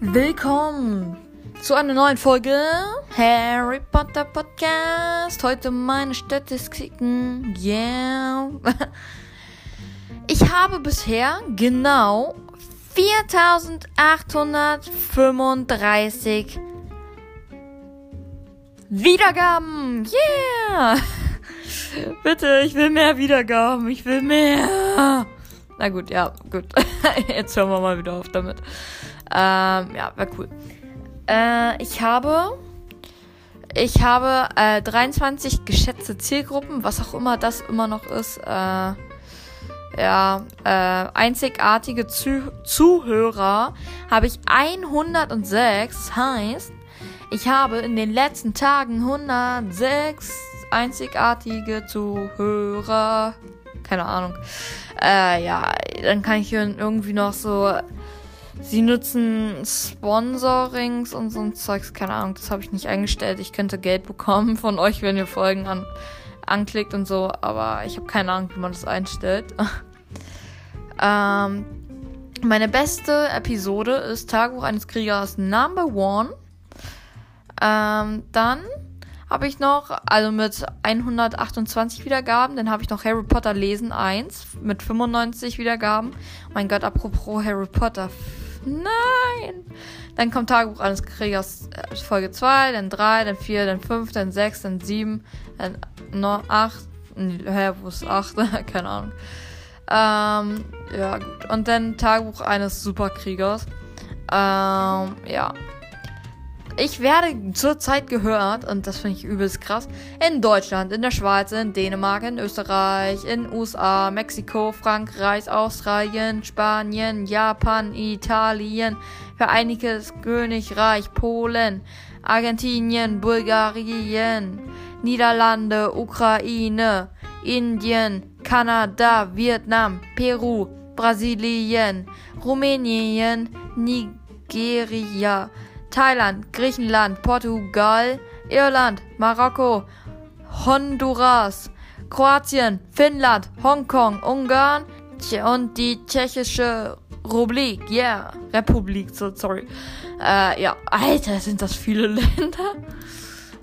Willkommen zu einer neuen Folge Harry Potter Podcast. Heute meine Statistiken. Yeah. Ich habe bisher genau 4835 Wiedergaben. Yeah. Bitte, ich will mehr Wiedergaben. Ich will mehr. Na gut, ja, gut. Jetzt hören wir mal wieder auf damit. Ähm, ja, wäre cool. Äh, ich habe. Ich habe äh, 23 geschätzte Zielgruppen, was auch immer das immer noch ist. Äh, ja, äh, einzigartige Zuh Zuhörer habe ich 106. Heißt, ich habe in den letzten Tagen 106 einzigartige Zuhörer. Keine Ahnung. Äh, ja, dann kann ich irgendwie noch so Sie nutzen Sponsorings und so ein Zeugs, keine Ahnung, das habe ich nicht eingestellt. Ich könnte Geld bekommen von euch, wenn ihr Folgen an, anklickt und so, aber ich habe keine Ahnung, wie man das einstellt. ähm, meine beste Episode ist Tagebuch eines Kriegers Number One. Ähm, dann habe ich noch, also mit 128 Wiedergaben, dann habe ich noch Harry Potter Lesen 1 mit 95 Wiedergaben. mein Gott, apropos Harry Potter, Nein! Dann kommt Tagebuch eines Kriegers äh, Folge 2, dann 3, dann 4, dann 5, dann 6, dann 7, dann 8. Hä, wo ist 8? Keine Ahnung. Ähm, ja, gut. Und dann Tagebuch eines Superkriegers. Ähm, ja. Ich werde zurzeit gehört, und das finde ich übelst krass, in Deutschland, in der Schweiz, in Dänemark, in Österreich, in USA, Mexiko, Frankreich, Australien, Spanien, Japan, Italien, Vereinigtes Königreich, Polen, Argentinien, Bulgarien, Niederlande, Ukraine, Indien, Kanada, Vietnam, Peru, Brasilien, Rumänien, Nigeria, Thailand, Griechenland, Portugal, Irland, Marokko, Honduras, Kroatien, Finnland, Hongkong, Ungarn und die Tschechische Republik. Yeah, Republik, so sorry. Äh, ja, Alter, sind das viele Länder.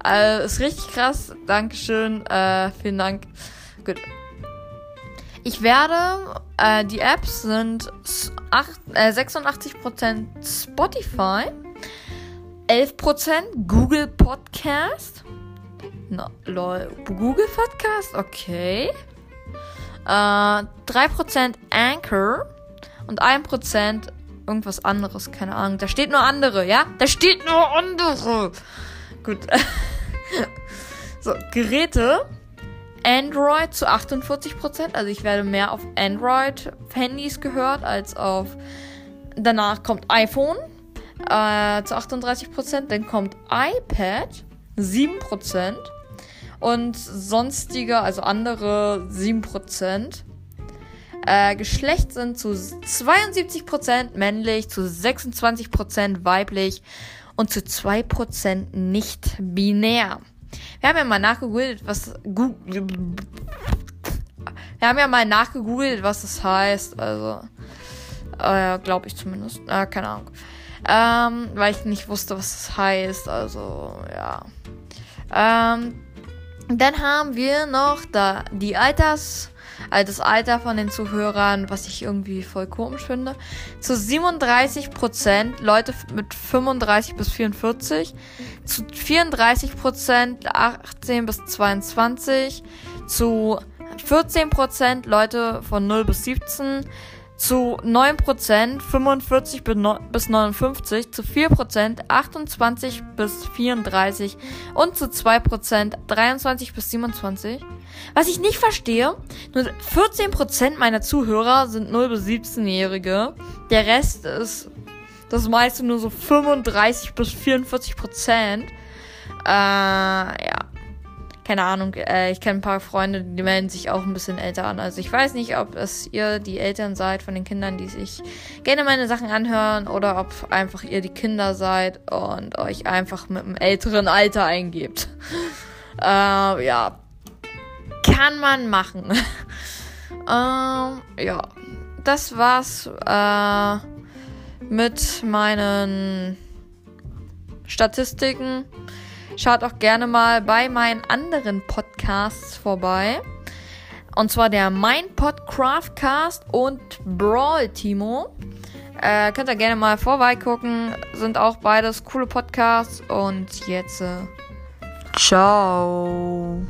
Äh, ist richtig krass. Dankeschön. Äh, vielen Dank. Gut. Ich werde, äh, die Apps sind 8, äh, 86% Spotify. 11% Google Podcast. No, lol. Google Podcast, okay. Äh, 3% Anchor und 1% irgendwas anderes, keine Ahnung. Da steht nur andere, ja? Da steht nur andere. Gut. so, Geräte. Android zu 48%. Also ich werde mehr auf Android-Handys gehört als auf. Danach kommt iPhone äh, zu 38%. Dann kommt iPad 7%. Und sonstige, also andere 7%. Äh, Geschlecht sind zu 72% männlich, zu 26% weiblich und zu 2% nicht binär. Wir haben ja mal nachgegoogelt, was. Wir haben ja mal nachgegoogelt, was das heißt. Also. Äh, Glaube ich zumindest. Äh, keine Ahnung. Ähm, weil ich nicht wusste, was das heißt. Also, ja. Ähm, dann haben wir noch da die Alters, also das Alter von den Zuhörern, was ich irgendwie voll komisch finde. Zu 37% Leute mit 35 bis 44. Zu 34% 18 bis 22. Zu 14% Leute von 0 bis 17 zu 9% 45 bis 59, zu 4% 28 bis 34 und zu 2% 23 bis 27. Was ich nicht verstehe, nur 14% meiner Zuhörer sind 0 bis 17-Jährige. Der Rest ist das meiste nur so 35 bis 44% Äh, ja. Keine Ahnung, äh, ich kenne ein paar Freunde, die melden sich auch ein bisschen älter an. Also ich weiß nicht, ob es ihr die Eltern seid von den Kindern, die sich gerne meine Sachen anhören oder ob einfach ihr die Kinder seid und euch einfach mit einem älteren Alter eingebt. äh, ja. Kann man machen. ähm, ja. Das war's äh, mit meinen Statistiken. Schaut auch gerne mal bei meinen anderen Podcasts vorbei. Und zwar der Mein Podcraftcast und Brawl Timo. Äh, könnt ihr gerne mal vorbeigucken. Sind auch beides coole Podcasts. Und jetzt. Äh, ciao.